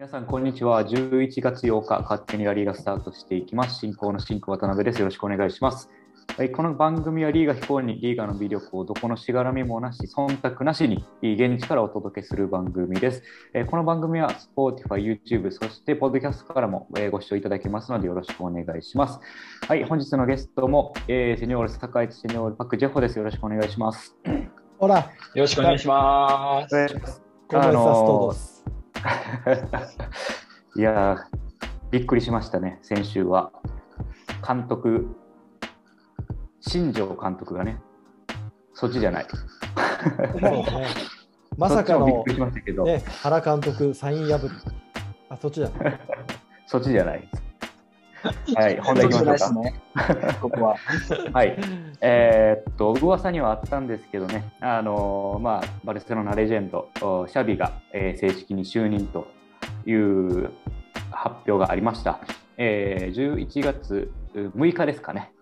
皆さん、こんにちは。11月8日、勝手にラリーがスタートしていきます。進行の進行渡辺です。よろしくお願いします。はい、この番組はリーガ非公認リーガの魅力をどこのしがらみもなし、忖度なしに現地からお届けする番組です。えーこの番組は Spotify、YouTube、そして Podcast からもえーご視聴いただけますのでよろしくお願いします。はい、本日のゲストも、えーセニョール坂市セニョールパクジェホです。よろしくお願いします。ほら、よろしくお願いします。お願いします。コメサストース。いやー、びっくりしましたね、先週は。監督、新庄監督がね、そっちじゃない。まさかの原監督、サイン破り。あ、そっちだ。そっちじゃない。はい、本題いきましょうか。ね。ここは。はい、えーっと噂にはあったんですけどね、あのーまあ、バルセロナレジェンド、おシャビが、えー正式に就任という発表がありました。えー11月6日ですかね、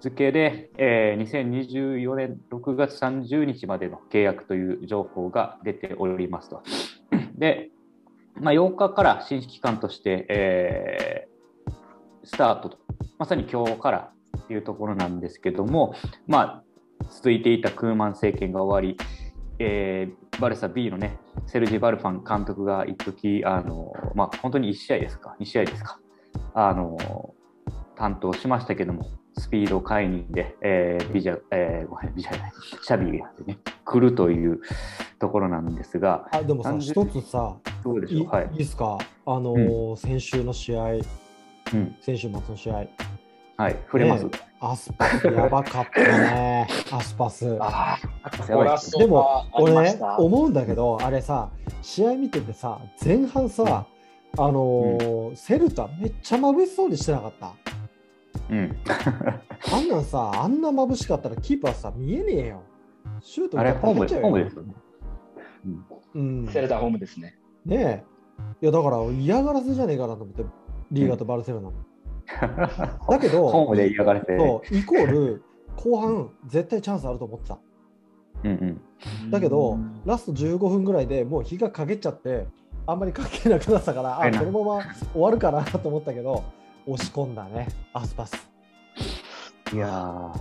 付で、えー2024年6月30日までの契約という情報が出ておりますと。で、まあ、8日から新指揮官として、えースタートと、まさに今日からというところなんですけども、まあ、続いていたクーマン政権が終わり、えーバルサ B のね、セルジ・バルファン監督が一時あのまあ、本当に1試合ですか、2試合ですか、あの担当しましたけども、スピード解任で、えービジャ、えーごめん、ビジャじゃない、シャビがね、来るというところなんですが、あ、でもさ、一つさ、いいどうでしょう、はい。い。ですか、あのー先週の試合、うん、先週末の試合、はい、触れます。ねアスパスやばかったね、アスパス。でも俺ね思うんだけど、あれさ、試合見ててさ、前半さ、あのーセルタめっちゃ眩しそうにしてなかった？うん、あんなんさ、あんな眩しかったらキーパーさ、見えねえよ。シュートあれ、ホーム打っちゃうホームですよね。うんうん、セルターホームですね。ねえ。いや、だから嫌がらせじゃねえかなと思って、リーガとバルセロナ。だけどホームで嫌がらせ。そう、イコール、後半、絶対チャンスあると思ってた。うんうん、だけどうん、ラスト15分ぐらいでもう日が陰っちゃって、あんまり関係なくなったから、あ、このまま終わるかなと思ったけど、押し込んだね、アスパス。いやー、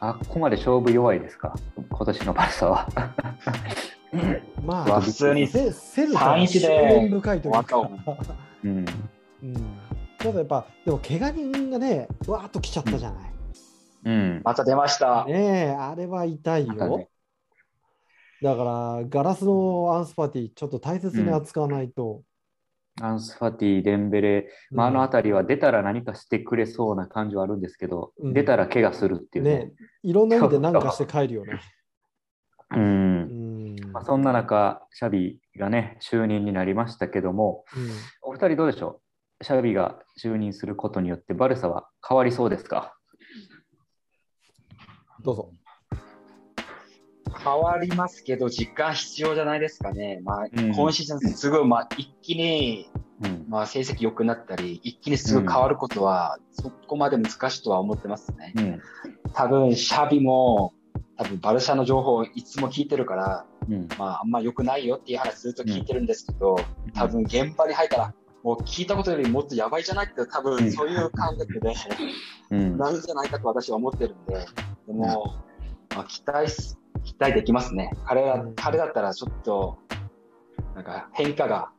あっこまで勝負弱いですか、今年のバルサは。まあ、普通にセセルタは3-1執で念深いというかうん、ただやっぱ、でも怪我人がね、わーっと来ちゃったじゃない。うん、また出ました。ねえ、あれは痛いよ。ねだから、ガラスのアンスパティ、ちょっと大切に扱わないと。アンスファティ、デンベレ、まあ、あのうん辺りは出たら何かしてくれそうな感じはあるんですけど、うん出たら怪我するっていうね。ねいろんな意味で何かして帰るよね。うんうん。まあ、そんな中、シャビがね、就任になりましたけども、うんお二人どうでしょう？シャビが就任することによって、バルサは変わりそうですか？どうぞ。変わりますけど、時間必要じゃないですかね。まあ、うん今シーズンすごい、まあ、一気に、うん、まあ、成績良くなったり、一気にすぐ変わることは、そこまで難しいとは思ってますね。うん、多分、シャビも、多分、バルシャの情報をいつも聞いてるから、うん、まあ、あんま良くないよっていう話ずっと聞いてるんですけど、多分現場に入ったら、もう聞いたことよりもっとやばいじゃないって、多うん。分そういう感覚でうん、なるんじゃないかと私は思ってるんで、でも、まあ、期待す、期待できますね。彼らうん。彼だったらちょっと、なんか変化が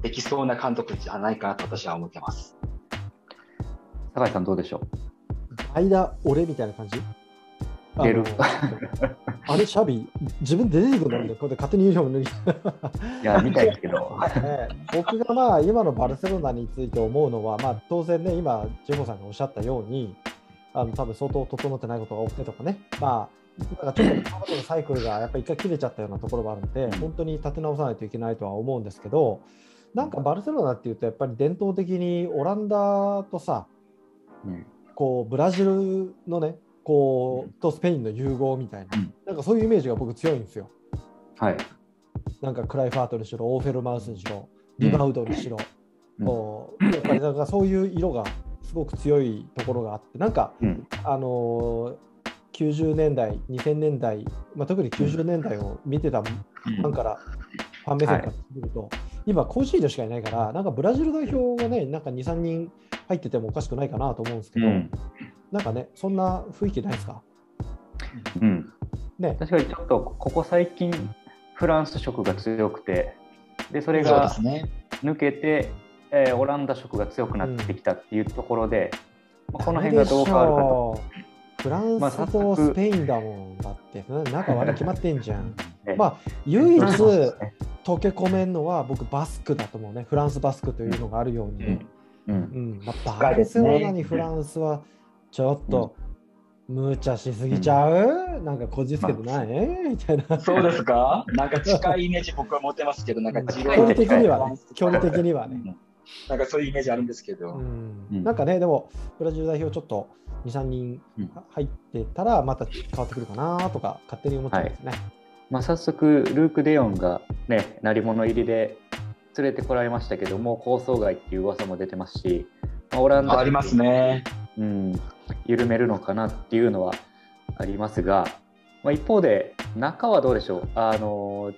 できそうな監督じゃないかなと私は思ってます。酒井さんどうでしょ間、俺みたいな感じ？出るあれ、シャビ、自分で出てくるん。で、これで勝手にユニフォーム脱ぎ。ういや、見たいですけど。ね僕がまあ今のバルセロナについて思うのは、まあ、当然ね、今、ジェホさんがおっしゃったように、あの多分相当整ってないことが多くてとかね、まあ、なんかちょっと今までのサイクルがやっぱり一回切れちゃったようなところがあるので、本当に立て直さないといけないとは思うんですけど、なんかバルセロナっていうと、やっぱり伝統的にオランダとさ、うん。こうブラジルのね、こうとスペインの融合みたいな、うん。なんかそういうイメージが僕強いんですよ。はい。なんかクライファートにしろ、オーフェルマウスにしろ、リバウドにしろ、うん。こうやっぱりなんかそういう色がすごく強いところがあって、なんか、うん、あのー90年代、2000年代、まあ、特に90年代を見てたファンから、ファン目線から見ると、今、コーシードしかいないから、なんかブラジル代表がね、なんか2、3人入っててもおかしくないかなと思うんですけど、うんなんかね、そんな雰囲気ないですか？うん、ね。確かにちょっとここ最近フランス色が強くてでそれが。抜けて、えーオランダ色が強くなってきたっていうところで、まあこの辺がどう変わるかと。フランまあスとスペインだもんだって、な仲悪い決まってんじゃん。ね まあ、唯一溶け込めんのは僕、バスクだと思うね。フランスバスクというのがあるように。うんうんうんまあ、深バルセいですねロナにフランスはちょっと無茶しすぎちゃう、なんかこじつけてない、みたいな。そうですか？なんか近いイメージ僕は持ってますけど、なんか距自離的にはね。距離的にはね。うん。なんかそういうイメージあるんですけど。うん。うん。なんかね、でも、ブラジル代表ちょっと2、3人うん。入ってたら、また変わってくるかなとか、勝手に思っちゃうんですね。まあ、早速ルーク・デヨンがね鳴り物入りで連れてこられましたけどもう構想外っていう噂も出てますし、まあ、オランダありますね。うん、緩めるのかなっていうのはありますが、まあ、一方で中はどうでしょう？あの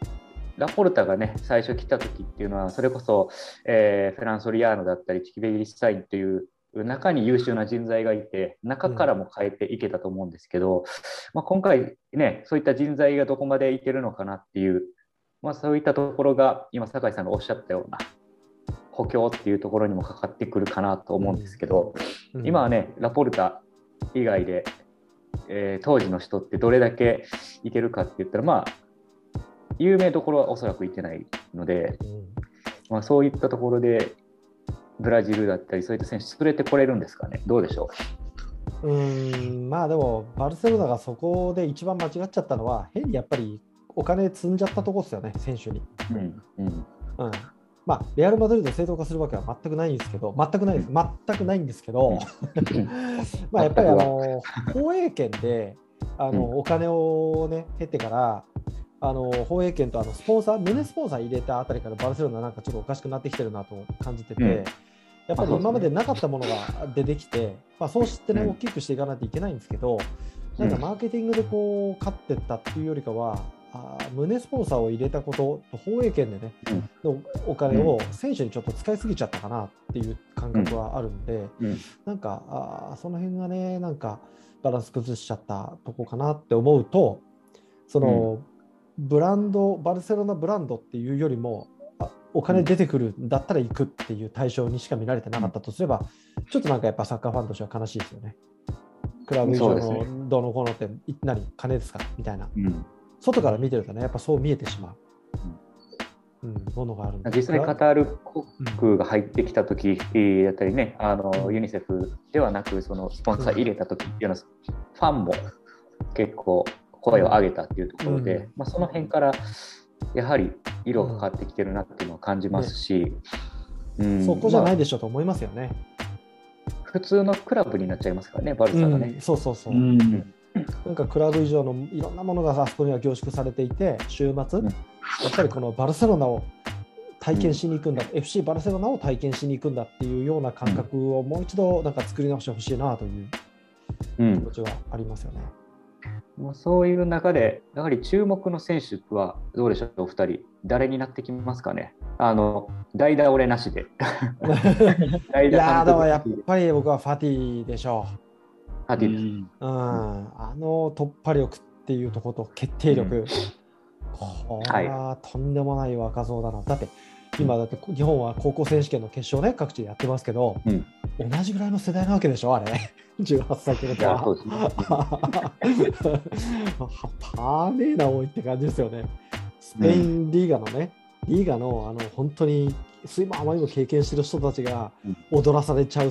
ラポルタがね最初来た時っていうのはそれこそ、えーフランソリアーノだったりチキベギリスタインという中に優秀な人材がいて中からも変えていけたと思うんですけど、まあ、今回ねそういった人材がどこまでいけるのかなっていう、まあ、そういったところが今酒井さんがおっしゃったような補強っていうところにもかかってくるかなと思うんですけど、うん。今はね、ラポルタ以外で、えー当時の人ってどれだけいけるかって言ったら、まあ、有名どころはおそらくいてないので、うん。まあ、そういったところで、ブラジルだったり、そういった選手、連れてこれるんですかね、どうでしょう？ーん。まあでも、バルセロナがそこで一番間違っちゃったのは、変にやっぱりお金積んじゃったとこですよね、選手に。う。うんうん。うんまあ、レアル・マドリードを正当化するわけは全くないんですけど、全くないです、全くないんですけど、まあやっぱりあの放映権であの、うん。お金をね、経ってから、あの放映権とあのスポンサー、胸スポンサー入れたあたりからバルセロナなんかちょっとおかしくなってきてるなと感じてて、うん。やっぱり今までなかったものが出てきて、まあ、そうしてね、うん。大きくしていかないといけないんですけど、なんかマーケティングでこう勝ってったっていうよりかは、あー胸スポンサーを入れたことと放映権でね、のお金を選手にちょっと使いすぎちゃったかなっていう感覚はあるんで、うん。なんかあーその辺がね、なんかバランス崩しちゃったとこかなって思うと、その、ブランド、バルセロナブランドっていうよりも、あお金出てくるんだったら行くっていう対象にしか見られてなかったとすれば、ちょっとなんかやっぱサッカーファンとしては悲しいですよね。クラブ以上のどうのこうのって、い何、金ですか？みたいな。うん外から見てるとね、やっぱそう見えてしまう、うん。ものがあるんで実際カタール国が入ってきた時だったりねあのユニセフではなくそのスポンサー入れた時っていうのはファンも結構声を上げたっていうところで、うん。まあ、その辺からやはり色が変わってきてるなっていうのを感じますし、うん。そこじゃないまでしょと思いますよね。あ普通のクラブになっちゃいますからねバルサがね。うん。そうそうそう。うんなんかクラブ以上のいろんなものがあそこには凝縮されていて、週末、うん。やっぱりこのバルセロナを体験しに行くんだ、FC バルセロナを体験しに行くんだっていうような感覚をもう一度なんか作り直してほしいなといううん。気持ちはありますよね。もうそういう中で、やはり注目の選手はどうでしょう、お二人、誰になってきますかね。あの代打俺なしで。代いやーでもやっぱり僕はファティでしょハディですう。うん、あの突破力っていうところと決定力、これはとんでもない若造だな。だって今だって日本は高校選手権の決勝ね各地でやってますけど、うん同じぐらいの世代なわけでしょあれ 18歳ってことは。パーネーな多いって感じですよね。スペインリーガのね、リーガのあの本当に水も甘いも経験してる人たちが踊らされちゃう、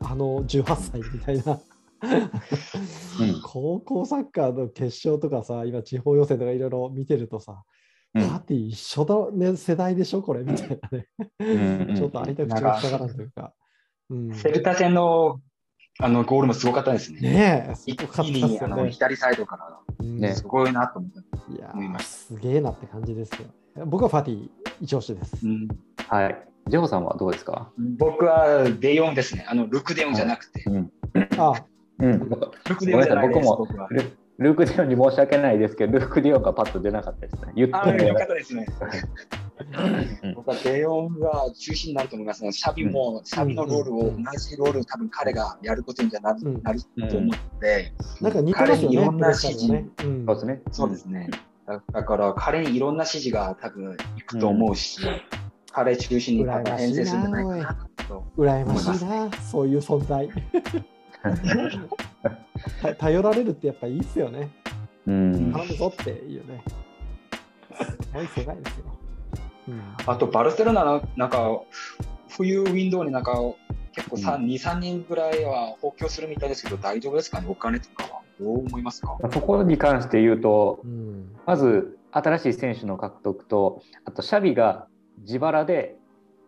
あの18歳みたいな。うん高校サッカーの決勝とかさ、今地方予選とかいろいろ見てるとさ、うんパーティー一緒だね、世代でしょ、これみたいなね。うんうんちょっと相手口が塞がらんというか。うん、セルタ戦のあのゴールもすごかったですね。ねえ、す一ごかった気にあのですよね。左サイドからうんねすごいなと思った。いやー思いましすげえなって感じですよ。僕はファティ一押しです。うんはい。ジョーさんはどうですか？僕はデヨンですね。あのルクデヨンじゃなくて。うん。あ、うん、ルクデヨンじゃないです。ごめんなさい僕僕はルルーク・ディオンに申し訳ないですけど、ルーク・ディオンがパッと出なかったですね。言ってああ、よもかったですね。僕はデヨンが中心になると思いますね。シャビも、シャビのロールを、同じロールを多分彼がやることになる,、うんなると思うので、なんか似てますよね。彼にいろんな指示ね。うんそうですね。そうですね。だだから彼にいろんな指示が多分いくと思うし、彼中心に多分編成するんじゃないかなと。羨ましいな、そういう存在。た頼られるってやっぱいいっすよね。うん。頼むぞっていうね。すごい世界ですよ。うんあと、バルセロナのなんか、冬ウィンドウになんか、結構3、2、3人ぐらいは補強するみたいですけど、大丈夫ですかね、お金とかは。どう思いますか？そこに関して言うとう、んまず新しい選手の獲得と、あとシャビが自腹で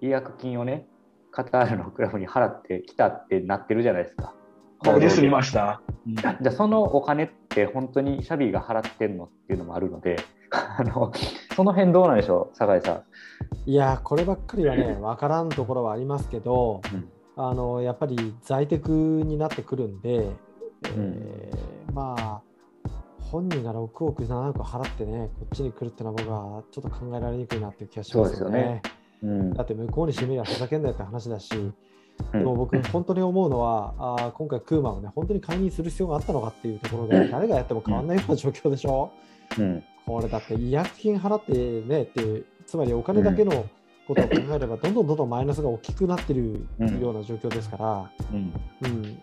違約金をね、カタールのクラブに払ってきたってなってるじゃないですか。ニュース見ました。じゃあそのお金って本当にシャビが払ってんのっていうのもあるので、あのその辺どうなんでしょう、酒井さん。いや、こればっかりはね、分からんところはありますけど、うんあのやっぱり在宅になってくるんで、えーまあ、本人が6億、7億払ってね、こっちに来るってのは僕はちょっと考えられにくいなっていう気がしますよそうですよねね。うんだって向こうにしてみればふざけんなよって話だし、うんでも僕、本当に思うのは、あー今回、クーマンをね、本当に解任する必要があったのかっていうところで、誰がやっても変わらないような状況でしょ？うん。これだって違約金払ってねっていう、つまりお金だけのことを考えれば、どんどんどんどんマイナスが大きくなってるうんような状況ですから、うん。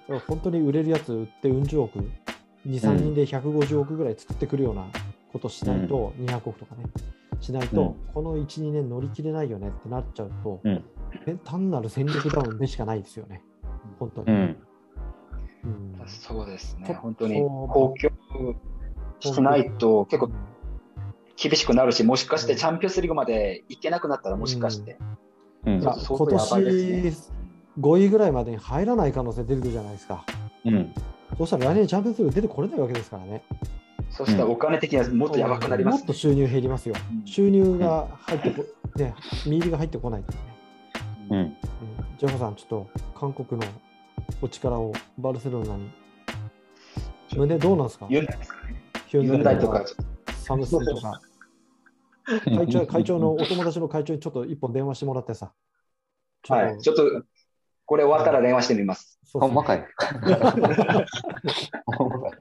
うん、本当に売れるやつ売ってうん十億、2、3人で150億ぐらい作ってくるようなことしないと、200億とかね、しないと、うん。この1、2年乗り切れないよねってなっちゃうと、単なる戦力ダウンでしかないですよね、本当に。うん。うん。そうですね。本当に公共しないと結構厳しくなるし、もしかしてチャンピオンズリーグまで行けなくなったら、もしかして、うん。まあ相今当やばいです年5位ぐらいまでに入らない可能性出てくるじゃないですか。うん。そうしたら来年チャンピオンズリーグ出てこれないわけですからね。そしたらお金的にはもっとやばくなりますもっと収入減りますよ。うん収入が入ってこ、ね、見入りが入ってこないね。うんうん、ジェフさん、ちょっと韓国のお力をバルセロナに。胸どうなんですか？ユンダイとか、サムスンとか。会長 会長のお友達の会長にちょっと一本電話してもらってさ。はい、ちょっと、これ終わったら電話してみます。ほんまかい。ほんまかい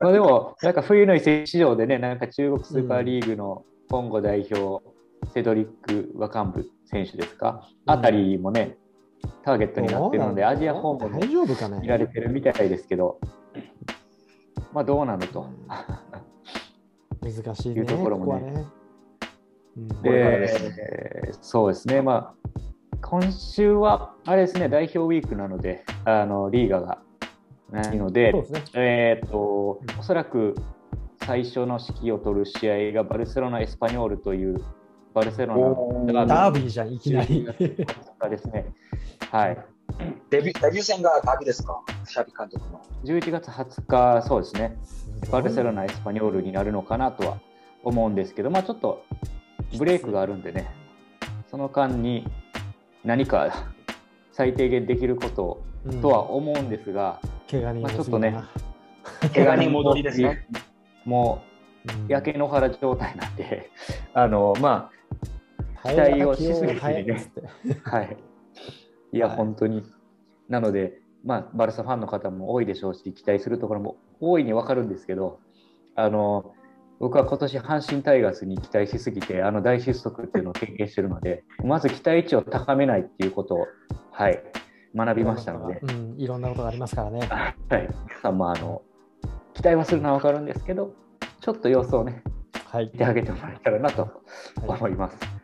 まあでも、なんか冬の移籍市場でね、なんか中国スーパーリーグのコンゴ代表、セドリック・ワカンブ選手ですか、うん。あたりもね、ターゲットになってるので、アジア訪問も大丈夫かね？見られてるみたいですけど、まあどうなのと。難しいね。いうところもね。でそうですね、まあ、今週は、あれですね、代表ウィークなので、あのリーガがないので、ですね。えーっと、おそらく最初の指揮を取る試合がバルセロナ・エスパニョールというバルセロナのダービーじゃん、いきなり。10月ですね。はい。デビューデビュー戦がダビですか、シャビ監督の。11月20日、そうですね、バルセロナ・エスパニョールになるのかなとは思うんですけど、まあちょっとブレイクがあるんでね、その間に何か最低限できることうんとは思うんですが、怪我人まあちょっとね怪我人戻りですね。もう焼け野原状態なんで、あのま期期待をしすぎてね はい。いや、はい本当に。なので、まあ、バルサファンの方も多いでしょうし、期待するところも大いに分かるんですけど、あの僕は今年阪神タイガースに期待しすぎて、あの大失速っていうのを経験しているので、まず期待値を高めないっていうことを、はい、学びましたので、うん、いろんなことがありますからね。はい、皆さんもあの期待はするのは分かるんですけど、ちょっと様子をね、はい見。てあげてもらえたらなとはい思います。はい、とい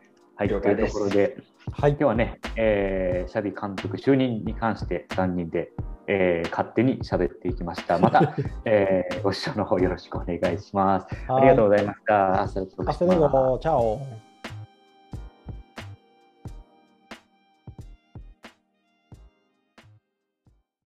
う了解ですところで、はい今日はね、えーシャビ監督就任に関して3人で、えー勝手に喋っていきました。また、えーご視聴の方よろしくお願いします。ありがとうございました。アス